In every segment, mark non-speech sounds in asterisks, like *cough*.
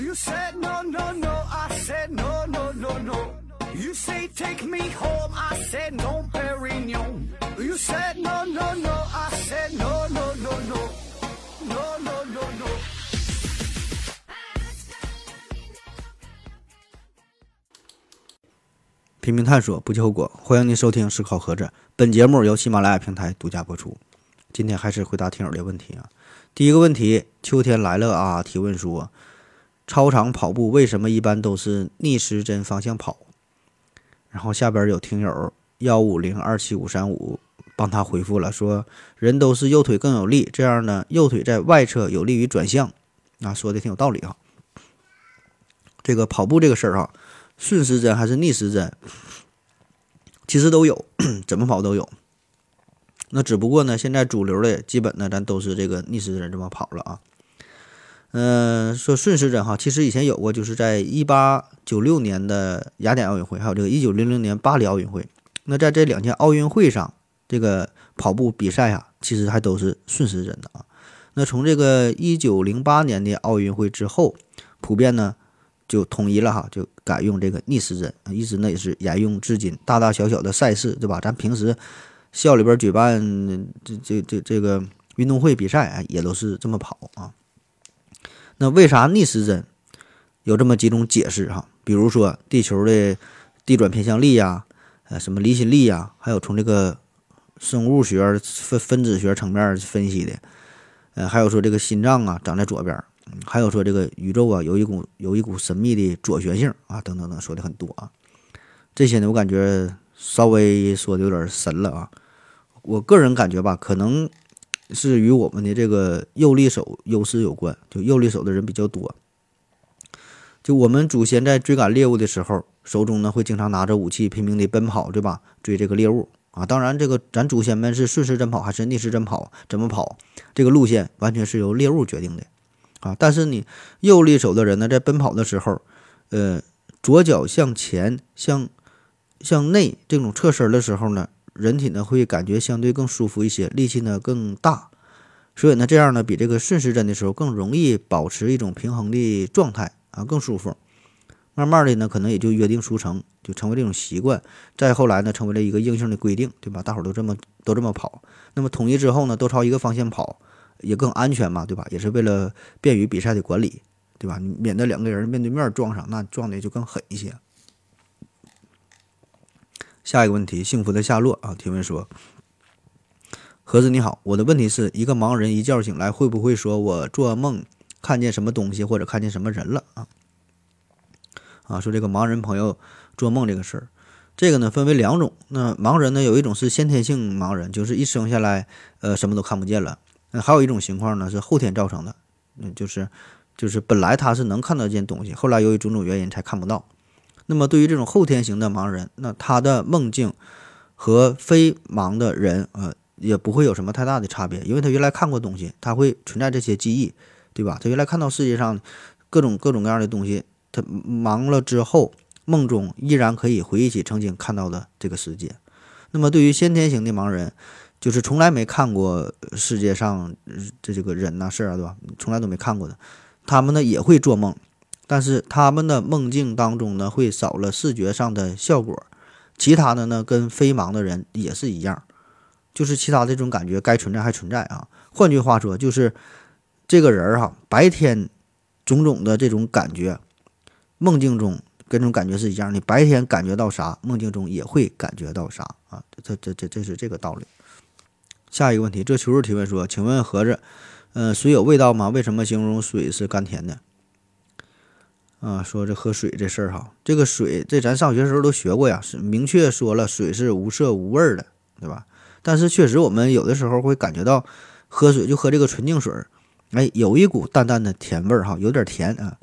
You said no, no, no. I said no, no, no, no. You say take me home. I said no, Perignon. You said no, no, no. I said no, no, no, no. No, no, no, no. 拼命探索，不计后果。欢迎您收听《思考盒子》，本节目由喜马拉雅平台独家播出。今天还是回答听友的问题啊。第一个问题，秋天来了啊！提问说，操场跑步为什么一般都是逆时针方向跑？然后下边有听友幺五零二七五三五帮他回复了，说人都是右腿更有力，这样呢，右腿在外侧有利于转向。啊，说的挺有道理哈。这个跑步这个事儿哈。顺时针还是逆时针，其实都有，怎么跑都有。那只不过呢，现在主流的基本呢，咱都是这个逆时针这么跑了啊。嗯，说顺时针哈，其实以前有过，就是在一八九六年的雅典奥运会，还有这个一九零零年巴黎奥运会。那在这两届奥运会上，这个跑步比赛啊，其实还都是顺时针的啊。那从这个一九零八年的奥运会之后，普遍呢。就统一了哈，就改用这个逆时针，一直呢也是沿用至今。大大小小的赛事，对吧？咱平时校里边举办这这这这个运动会比赛啊，也都是这么跑啊。那为啥逆时针有这么几种解释哈？比如说地球的地转偏向力呀，呃，什么离心力呀，还有从这个生物学分分子学层面分析的，呃，还有说这个心脏啊长在左边。还有说这个宇宙啊，有一股有一股神秘的左旋性啊，等等等，说的很多啊。这些呢，我感觉稍微说的有点神了啊。我个人感觉吧，可能是与我们的这个右利手优势有关，就右利手的人比较多。就我们祖先在追赶猎物的时候，手中呢会经常拿着武器，拼命的奔跑，对吧？追这个猎物啊。当然，这个咱祖先们是顺时针跑还是逆时针跑，怎么跑，这个路线完全是由猎物决定的。啊，但是你右利手的人呢，在奔跑的时候，呃，左脚向前、向向内这种侧身的时候呢，人体呢会感觉相对更舒服一些，力气呢更大，所以呢，这样呢比这个顺时针的时候更容易保持一种平衡的状态啊，更舒服。慢慢的呢，可能也就约定俗成，就成为这种习惯。再后来呢，成为了一个硬性的规定，对吧？大伙都这么都这么跑。那么统一之后呢，都朝一个方向跑。也更安全嘛，对吧？也是为了便于比赛的管理，对吧？免得两个人面对面撞上，那撞的就更狠一些。下一个问题，幸福的夏洛啊，提问说：盒子你好，我的问题是一个盲人一觉醒来会不会说我做梦看见什么东西或者看见什么人了啊？啊，说这个盲人朋友做梦这个事儿，这个呢分为两种。那盲人呢有一种是先天性盲人，就是一生下来呃什么都看不见了。那还有一种情况呢，是后天造成的，嗯，就是，就是本来他是能看得见东西，后来由于种种原因才看不到。那么对于这种后天型的盲人，那他的梦境和非盲的人，呃，也不会有什么太大的差别，因为他原来看过东西，他会存在这些记忆，对吧？他原来看到世界上各种各种各样的东西，他盲了之后，梦中依然可以回忆起曾经看到的这个世界。那么对于先天型的盲人，就是从来没看过世界上这这个人呐事儿啊，对吧？从来都没看过的，他们呢也会做梦，但是他们的梦境当中呢会少了视觉上的效果，其他的呢跟非盲的人也是一样，就是其他这种感觉该存在还存在啊。换句话说，就是这个人儿哈，白天种种的这种感觉，梦境中跟这种感觉是一样，你白天感觉到啥，梦境中也会感觉到啥啊，这这这这是这个道理。下一个问题，这求助提问说：“请问盒子，呃，水有味道吗？为什么形容水是甘甜的？”啊，说这喝水这事儿哈，这个水这咱上学时候都学过呀，是明确说了水是无色无味的，对吧？但是确实我们有的时候会感觉到喝水就喝这个纯净水，哎，有一股淡淡的甜味儿哈，有点甜啊。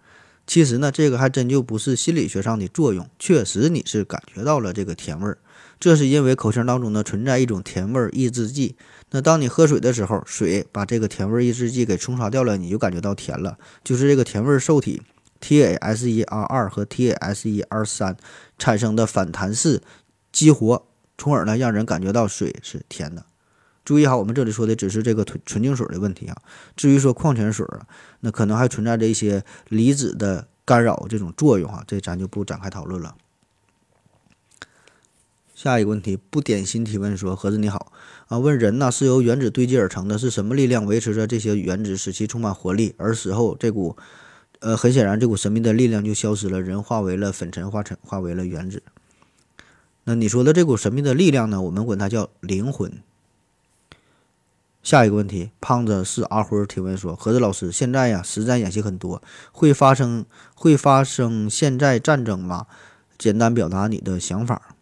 其实呢，这个还真就不是心理学上的作用，确实你是感觉到了这个甜味儿，这是因为口腔当中呢存在一种甜味抑制剂。那当你喝水的时候，水把这个甜味抑制剂给冲刷掉了，你就感觉到甜了。就是这个甜味受体 TAS1R2 和 TAS1R3 产生的反弹式激活，从而呢让人感觉到水是甜的。注意哈，我们这里说的只是这个纯纯净水的问题啊。至于说矿泉水啊，那可能还存在着一些离子的干扰这种作用啊，这咱就不展开讨论了。下一个问题，不点心提问说：盒子你好啊，问人呢是由原子堆积而成的，是什么力量维持着这些原子，使其充满活力？而死后这股，呃，很显然这股神秘的力量就消失了，人化为了粉尘，化成化为了原子。那你说的这股神秘的力量呢？我们管它叫灵魂。下一个问题，胖子是阿辉提问说：盒子老师，现在呀，实战演习很多，会发生会发生现在战争吗？简单表达你的想法。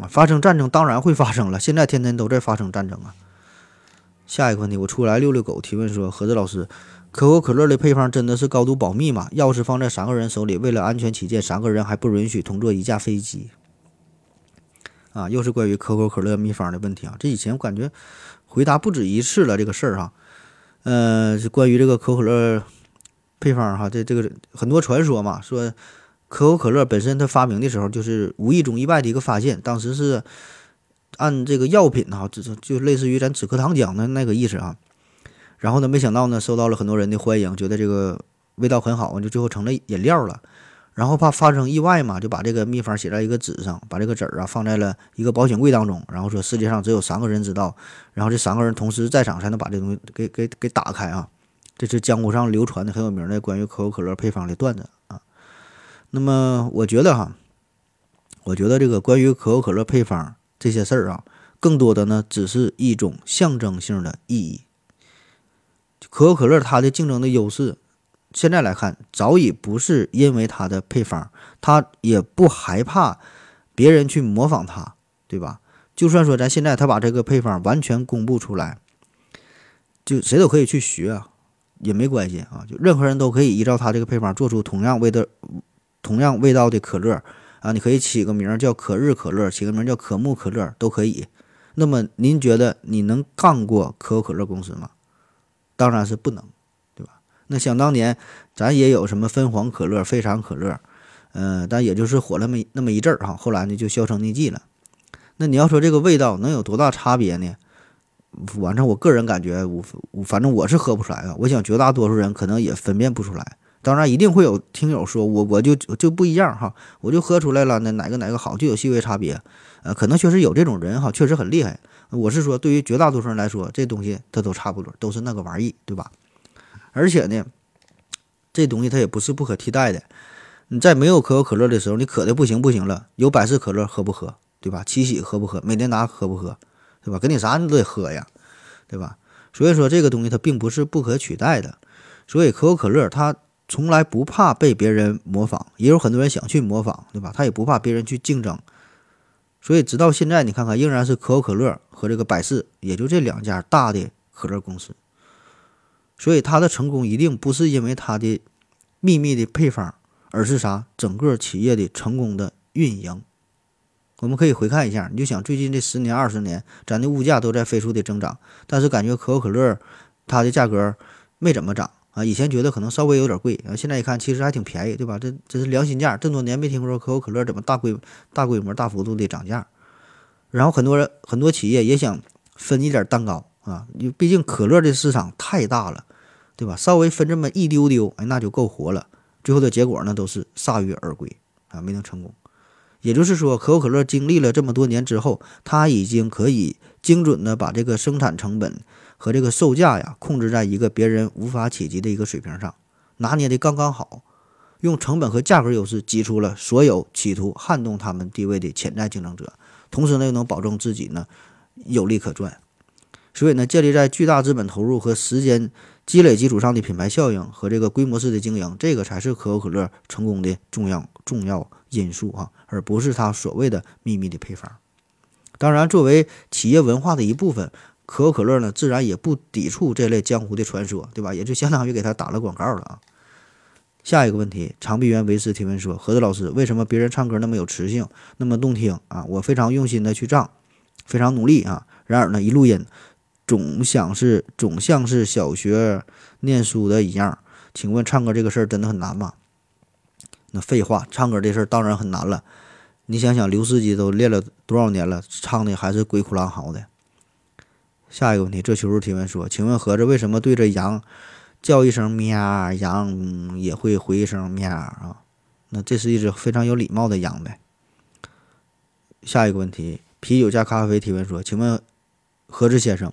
啊，发生战争当然会发生了，现在天天都在发生战争啊。下一个问题，我出来遛遛狗。提问说：何子老师，可口可乐的配方真的是高度保密吗？钥匙放在三个人手里，为了安全起见，三个人还不允许同坐一架飞机。啊，又是关于可口可乐秘方的问题啊。这以前我感觉回答不止一次了这个事儿哈。呃，关于这个可口可乐配方哈，这这个很多传说嘛，说。可口可乐本身它发明的时候就是无意中意外的一个发现，当时是按这个药品哈，就就类似于咱止咳糖浆的那个意思啊。然后呢，没想到呢，受到了很多人的欢迎，觉得这个味道很好，就最后成了饮料了。然后怕发生意外嘛，就把这个秘方写在一个纸上，把这个纸儿啊放在了一个保险柜当中。然后说世界上只有三个人知道，然后这三个人同时在场才能把这东西给给给打开啊。这是江湖上流传的很有名的关于可口可乐配方的段子啊。那么我觉得哈，我觉得这个关于可口可乐配方这些事儿啊，更多的呢只是一种象征性的意义。可口可乐它的竞争的优势，现在来看早已不是因为它的配方，它也不害怕别人去模仿它，对吧？就算说咱现在他把这个配方完全公布出来，就谁都可以去学啊，也没关系啊，就任何人都可以依照他这个配方做出同样味的。同样味道的可乐啊，你可以起个名叫可日可乐，起个名叫可木可乐都可以。那么您觉得你能干过可口可乐公司吗？当然是不能，对吧？那想当年咱也有什么芬黄可乐、非常可乐，嗯，但也就是火那么那么一阵儿哈，后来呢就销声匿迹了。那你要说这个味道能有多大差别呢？反正我个人感觉，我反正我是喝不出来啊。我想绝大多数人可能也分辨不出来。当然，一定会有听友说，我我就就不一样哈，我就喝出来了，那哪个哪个好，就有细微差别，呃，可能确实有这种人哈，确实很厉害。我是说，对于绝大多数人来说，这东西它都差不多，都是那个玩意，对吧？而且呢，这东西它也不是不可替代的。你在没有可口可乐的时候，你渴的不行不行了，有百事可乐喝不喝，对吧？七喜喝不喝？美年达喝不喝？对吧？给你啥你都得喝呀，对吧？所以说这个东西它并不是不可取代的。所以可口可乐它。从来不怕被别人模仿，也有很多人想去模仿，对吧？他也不怕别人去竞争，所以直到现在，你看看，仍然是可口可乐和这个百事，也就这两家大的可乐公司。所以它的成功一定不是因为它的秘密的配方，而是啥？整个企业的成功的运营。我们可以回看一下，你就想最近这十年、二十年，咱的物价都在飞速的增长，但是感觉可口可乐它的价格没怎么涨。啊，以前觉得可能稍微有点贵，啊，现在一看其实还挺便宜，对吧？这这是良心价，这么多年没听说可口可乐怎么大规大规模、大幅度的涨价。然后很多人很多企业也想分一点蛋糕啊，毕竟可乐的市场太大了，对吧？稍微分这么一丢丢，哎，那就够活了。最后的结果呢，都是铩羽而归啊，没能成功。也就是说，可口可乐经历了这么多年之后，它已经可以精准的把这个生产成本。和这个售价呀，控制在一个别人无法企及的一个水平上，拿捏的刚刚好，用成本和价格优势挤出了所有企图撼动他们地位的潜在竞争者，同时呢又能保证自己呢有利可赚。所以呢，建立在巨大资本投入和时间积累基础上的品牌效应和这个规模式的经营，这个才是可口可乐成功的重要重要因素啊，而不是它所谓的秘密的配方。当然，作为企业文化的一部分。可口可乐呢，自然也不抵触这类江湖的传说，对吧？也就相当于给他打了广告了啊。下一个问题，长臂猿维斯提问说：何子老师，为什么别人唱歌那么有磁性，那么动听啊？我非常用心的去唱，非常努力啊，然而呢，一录音总想是总像是小学念书的一样。请问唱歌这个事儿真的很难吗？那废话，唱歌这事儿当然很难了。你想想，刘司机都练了多少年了，唱的还是鬼哭狼嚎的。下一个问题，这求助提问说：“请问盒子为什么对着羊叫一声喵，羊也会回一声喵啊？那这是一只非常有礼貌的羊呗。”下一个问题，啤酒加咖啡提问说：“请问盒子先生，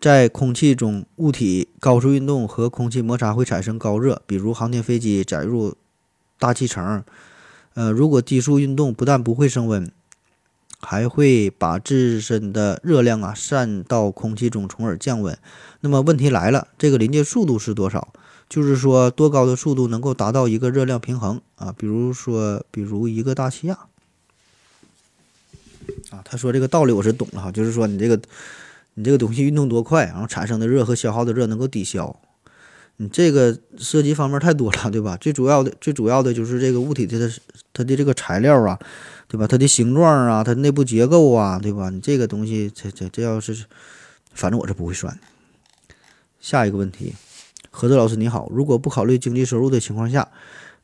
在空气中物体高速运动和空气摩擦会产生高热，比如航天飞机载入大气层。呃，如果低速运动不但不会升温，还会把自身的热量啊散到空气中，从而降温。那么问题来了，这个临界速度是多少？就是说多高的速度能够达到一个热量平衡啊？比如说，比如一个大气压啊。他说这个道理我是懂了哈，就是说你这个你这个东西运动多快，然后产生的热和消耗的热能够抵消。你这个涉及方面太多了，对吧？最主要的最主要的就是这个物体的它的这个材料啊。对吧？它的形状啊，它内部结构啊，对吧？你这个东西，这这这要是，反正我是不会算的。下一个问题，何泽老师你好，如果不考虑经济收入的情况下，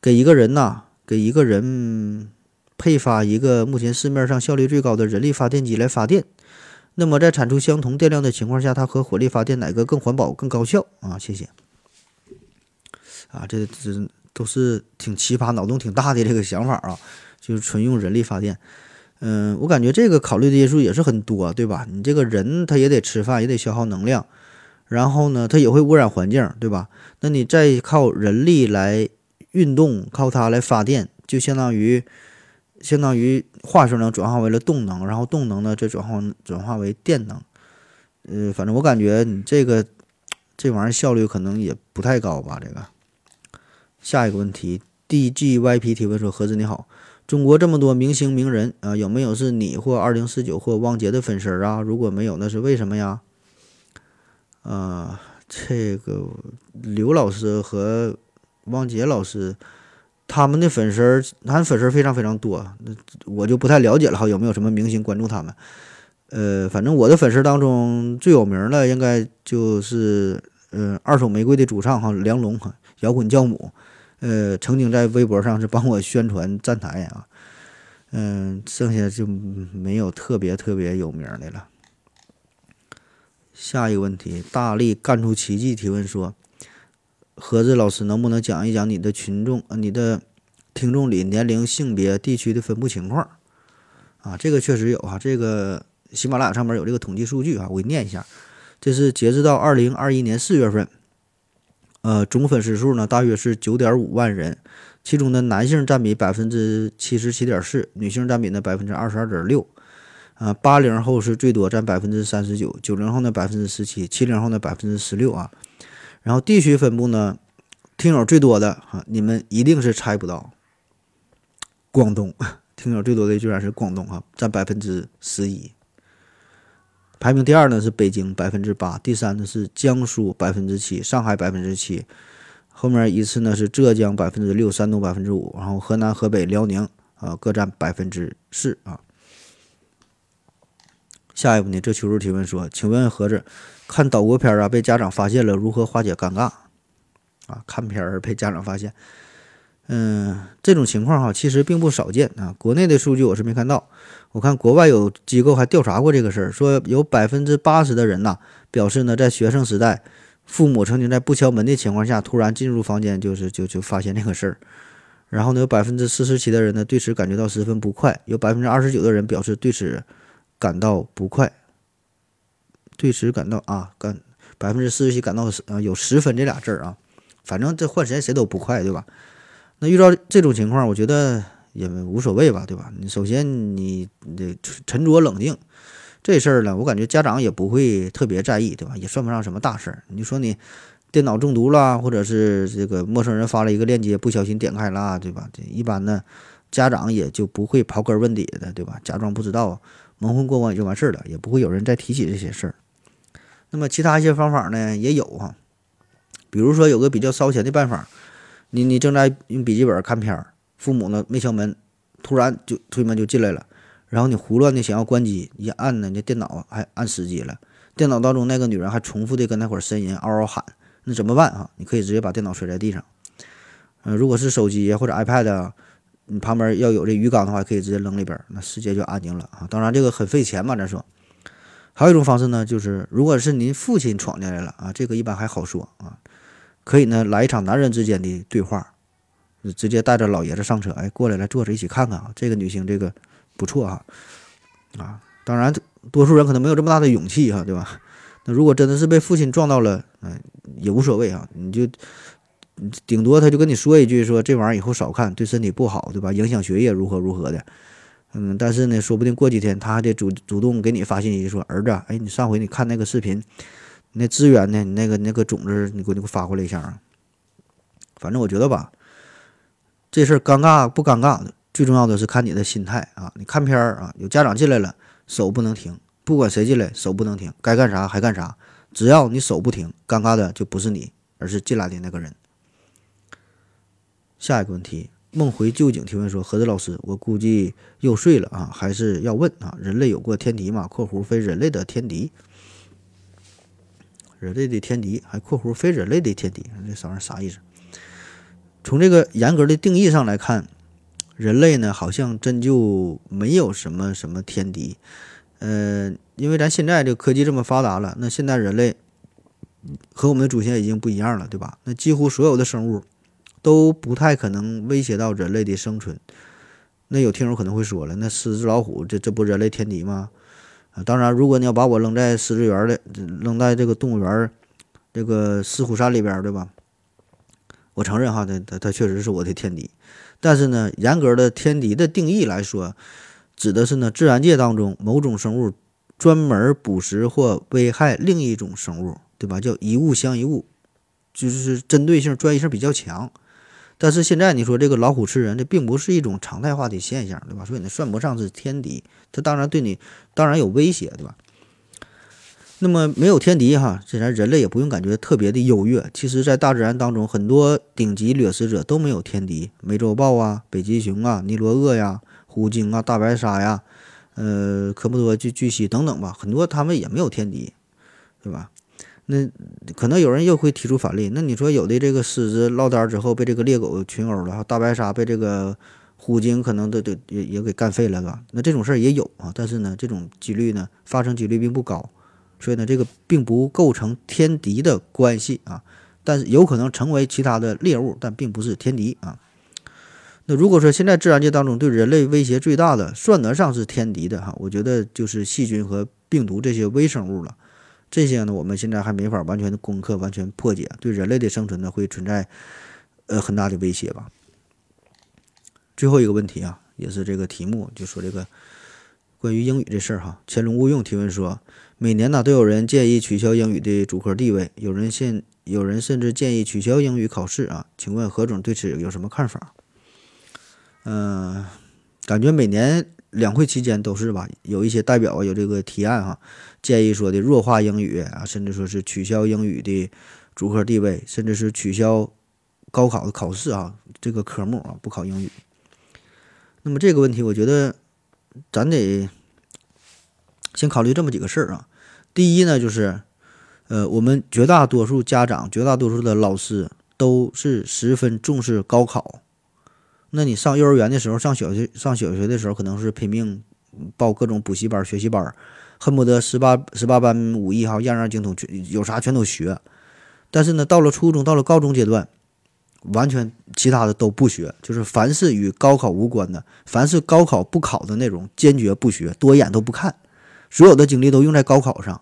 给一个人呐，给一个人配发一个目前市面上效率最高的人力发电机来发电，那么在产出相同电量的情况下，它和火力发电哪个更环保、更高效啊？谢谢。啊，这这都是挺奇葩、脑洞挺大的这个想法啊。就是纯用人力发电，嗯，我感觉这个考虑的因素也是很多，对吧？你这个人他也得吃饭，也得消耗能量，然后呢，他也会污染环境，对吧？那你再靠人力来运动，靠它来发电，就相当于相当于化学能转化为了动能，然后动能呢再转化转化为电能，嗯，反正我感觉你这个这玩意儿效率可能也不太高吧？这个下一个问题，DGYP 提问说：何子你好。中国这么多明星名人啊，有没有是你或二零四九或汪杰的粉丝啊？如果没有，那是为什么呀？啊，这个刘老师和汪杰老师他们的粉丝，他们粉丝非常非常多，那我就不太了解了哈。有没有什么明星关注他们？呃，反正我的粉丝当中最有名的应该就是呃二手玫瑰的主唱哈梁龙哈摇滚教母。呃，曾经在微博上是帮我宣传站台啊，嗯，剩下就没有特别特别有名的了。下一个问题，大力干出奇迹提问说：盒子老师能不能讲一讲你的群众呃你的听众里年龄、性别、地区的分布情况？啊，这个确实有哈，这个喜马拉雅上面有这个统计数据啊，我给念一下，这是截止到二零二一年四月份。呃，总粉丝数呢，大约是九点五万人，其中的男性占比百分之七十七点四，女性占比呢百分之二十二点六。啊，八零后是最多，占百分之三十九，九零后呢百分之十七，七零后呢百分之十六啊。然后地区分布呢，听友最多的哈，你们一定是猜不到，广东 *laughs* 听友最多的居然是广东哈，占百分之十一。排名第二呢是北京百分之八，第三呢是江苏百分之七，上海百分之七，后面依次呢是浙江百分之六，山东百分之五，然后河南、河北、辽宁啊各占百分之四啊。下一步呢，这求助提问说，请问盒子看岛国片啊被家长发现了如何化解尴尬啊？看片儿被家长发现，嗯，这种情况哈其实并不少见啊，国内的数据我是没看到。我看国外有机构还调查过这个事儿，说有百分之八十的人呐表示呢，在学生时代，父母曾经在不敲门的情况下突然进入房间，就是就就发现这个事儿。然后呢，有百分之四十七的人呢对此感觉到十分不快，有百分之二十九的人表示对此感到不快，对此感到啊感百分之四十七感到啊有十分这俩字儿啊，反正这换谁谁都不快，对吧？那遇到这种情况，我觉得。也无所谓吧，对吧？你首先你得沉着冷静，这事儿呢，我感觉家长也不会特别在意，对吧？也算不上什么大事儿。你说你电脑中毒了，或者是这个陌生人发了一个链接，不小心点开了，对吧？这一般呢，家长也就不会刨根问底的，对吧？假装不知道，蒙混过关也就完事儿了，也不会有人再提起这些事儿。那么其他一些方法呢，也有哈，比如说有个比较烧钱的办法，你你正在用笔记本看片儿。父母呢没敲门，突然就推门就进来了，然后你胡乱的想要关机，一按呢，那电脑还按死机了。电脑当中那个女人还重复的跟那会儿呻吟，嗷嗷喊，那怎么办啊？你可以直接把电脑摔在地上。嗯，如果是手机或者 iPad，啊你旁边要有这鱼缸的话，可以直接扔里边，那世界就安静了啊。当然这个很费钱嘛，咱说。还有一种方式呢，就是如果是您父亲闯进来了啊，这个一般还好说啊，可以呢来一场男人之间的对话，直接带着老爷子上车，哎，过来来坐着一起看看啊，这个女星这个不错哈，啊，当然多数人可能没有这么大的勇气哈，对吧？那如果真的是被父亲撞到了，嗯，也无所谓啊，你就顶多他就跟你说一句，说这玩意儿以后少看，对身体不好，对吧？影响学业如何如何的，嗯，但是呢，说不定过几天他还得主主动给你发信息说，儿子，哎，你上回你看那个视频，那资源呢？你那个那个种子，你给我你给我发过来一下啊。反正我觉得吧，这事儿尴尬不尴尬的，最重要的是看你的心态啊。你看片儿啊，有家长进来了，手不能停。不管谁进来，手不能停，该干啥还干啥。只要你手不停，尴尬的就不是你，而是进来的那个人。下一个问题，梦回旧景提问说：“何子老师，我估计又睡了啊，还是要问啊，人类有过天敌吗？（括弧非人类的天敌，人类的天敌，还括弧非人类的天敌，这啥玩意儿啥意思？）从这个严格的定义上来看，人类呢，好像真就没有什么什么天敌。呃，因为咱现在这科技这么发达了，那现在人类和我们的祖先已经不一样了，对吧？那几乎所有的生物都不太可能威胁到人类的生存。那有听友可能会说了，那狮子、老虎，这这不人类天敌吗？啊，当然，如果你要把我扔在狮子园的，扔在这个动物园这个狮虎山里边，对吧？我承认哈，它它它确实是我的天敌。但是呢，严格的天敌的定义来说。指的是呢，自然界当中某种生物专门捕食或危害另一种生物，对吧？叫一物降一物，就是针对性、专业性比较强。但是现在你说这个老虎吃人，这并不是一种常态化的现象，对吧？所以呢，算不上是天敌。它当然对你当然有威胁，对吧？那么没有天敌哈，这咱人类也不用感觉特别的优越。其实，在大自然当中，很多顶级掠食者都没有天敌，美洲豹啊、北极熊啊、尼罗鳄呀。虎鲸啊，大白鲨呀，呃，科莫多巨巨蜥等等吧，很多他们也没有天敌，对吧？那可能有人又会提出反例，那你说有的这个狮子落单之后被这个猎狗群殴了，大白鲨被这个虎鲸可能都都也也给干废了，吧？那这种事儿也有啊，但是呢，这种几率呢发生几率并不高，所以呢，这个并不构成天敌的关系啊，但是有可能成为其他的猎物，但并不是天敌啊。那如果说现在自然界当中对人类威胁最大的，算得上是天敌的哈，我觉得就是细菌和病毒这些微生物了。这些呢，我们现在还没法完全的攻克、完全破解，对人类的生存呢会存在呃很大的威胁吧。最后一个问题啊，也是这个题目，就说这个关于英语这事儿哈。乾隆勿用提问说，每年呢都有人建议取消英语的主科地位，有人现有人甚至建议取消英语考试啊，请问何总对此有什么看法？嗯，感觉每年两会期间都是吧，有一些代表有这个提案哈，建议说的弱化英语啊，甚至说是取消英语的主科地位，甚至是取消高考的考试啊，这个科目啊不考英语。那么这个问题，我觉得咱得先考虑这么几个事儿啊。第一呢，就是呃，我们绝大多数家长、绝大多数的老师都是十分重视高考。那你上幼儿园的时候，上小学上小学的时候，可能是拼命报各种补习班、学习班，恨不得十八十八般武艺哈，样样精通，全有啥全都学。但是呢，到了初中，到了高中阶段，完全其他的都不学，就是凡是与高考无关的，凡是高考不考的内容，坚决不学，多眼都不看，所有的精力都用在高考上。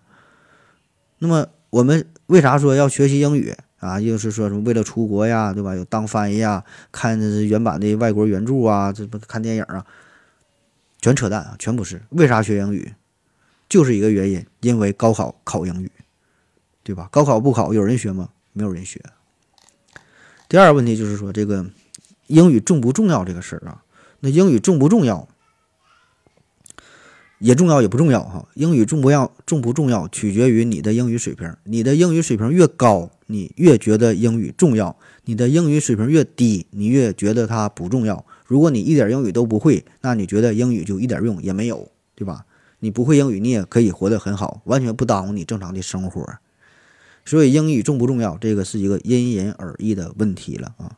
那么我们为啥说要学习英语？啊，又是说什么为了出国呀，对吧？有当翻译呀，看原版的外国原著啊，这不看电影啊，全扯淡啊，全不是。为啥学英语？就是一个原因，因为高考考英语，对吧？高考不考，有人学吗？没有人学。第二个问题就是说，这个英语重不重要这个事儿啊？那英语重不重要？也重要也不重要哈，英语重不要重不重要，取决于你的英语水平。你的英语水平越高，你越觉得英语重要；你的英语水平越低，你越觉得它不重要。如果你一点英语都不会，那你觉得英语就一点用也没有，对吧？你不会英语，你也可以活得很好，完全不耽误你正常的生活。所以英语重不重要，这个是一个因人而异的问题了啊。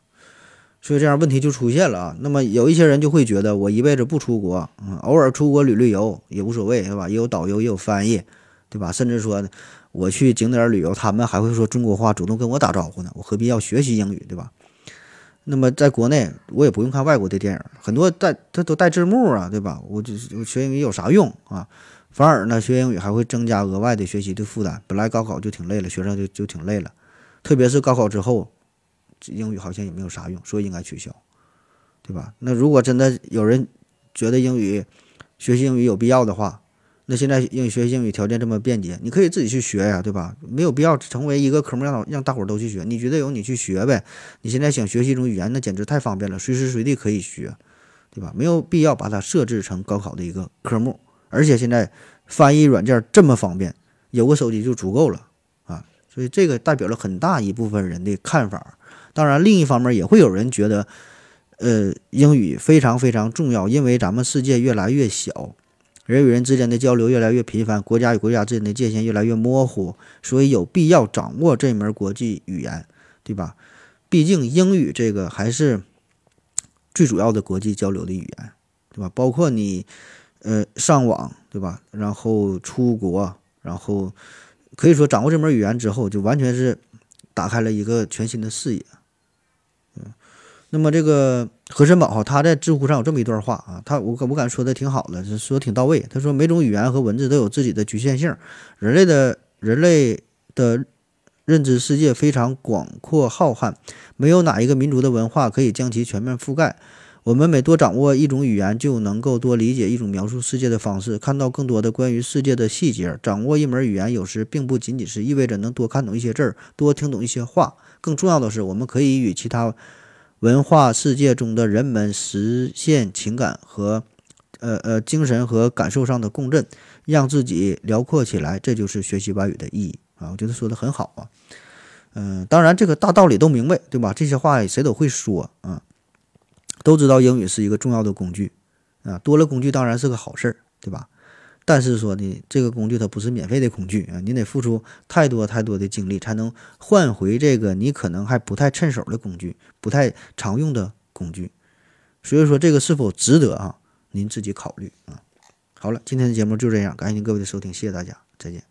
所以这样问题就出现了啊。那么有一些人就会觉得，我一辈子不出国，嗯，偶尔出国旅旅游也无所谓，是吧？也有导游，也有翻译，对吧？甚至说我去景点旅游，他们还会说中国话，主动跟我打招呼呢。我何必要学习英语，对吧？那么在国内，我也不用看外国的电影，很多带它都带字幕啊，对吧？我就是学英语有啥用啊？反而呢，学英语还会增加额外的学习的负担。本来高考就挺累了，学生就就挺累了，特别是高考之后，英语好像也没有啥用，所以应该取消，对吧？那如果真的有人觉得英语学习英语有必要的话，那现在英语学习英语条件这么便捷，你可以自己去学呀，对吧？没有必要成为一个科目让让大伙儿都去学。你觉得有你去学呗？你现在想学习一种语言，那简直太方便了，随时随地可以学，对吧？没有必要把它设置成高考的一个科目。而且现在翻译软件这么方便，有个手机就足够了啊。所以这个代表了很大一部分人的看法。当然，另一方面也会有人觉得，呃，英语非常非常重要，因为咱们世界越来越小。人与人之间的交流越来越频繁，国家与国家之间的界限越来越模糊，所以有必要掌握这门国际语言，对吧？毕竟英语这个还是最主要的国际交流的语言，对吧？包括你呃上网，对吧？然后出国，然后可以说掌握这门语言之后，就完全是打开了一个全新的视野。那么这个何森宝哈，他在知乎上有这么一段话啊，他我我感觉说的挺好的，说挺到位。他说每种语言和文字都有自己的局限性，人类的人类的认知世界非常广阔浩瀚，没有哪一个民族的文化可以将其全面覆盖。我们每多掌握一种语言，就能够多理解一种描述世界的方式，看到更多的关于世界的细节。掌握一门语言，有时并不仅仅是意味着能多看懂一些字儿，多听懂一些话，更重要的是，我们可以与其他。文化世界中的人们实现情感和，呃呃精神和感受上的共振，让自己辽阔起来，这就是学习外语的意义啊！我觉得说的很好啊。嗯，当然这个大道理都明白，对吧？这些话谁都会说啊，都知道英语是一个重要的工具啊，多了工具当然是个好事儿，对吧？但是说呢，这个工具它不是免费的工具啊，你得付出太多太多的精力，才能换回这个你可能还不太趁手的工具，不太常用的工具。所以说这个是否值得啊？您自己考虑啊。好了，今天的节目就这样，感谢您各位的收听，谢谢大家，再见。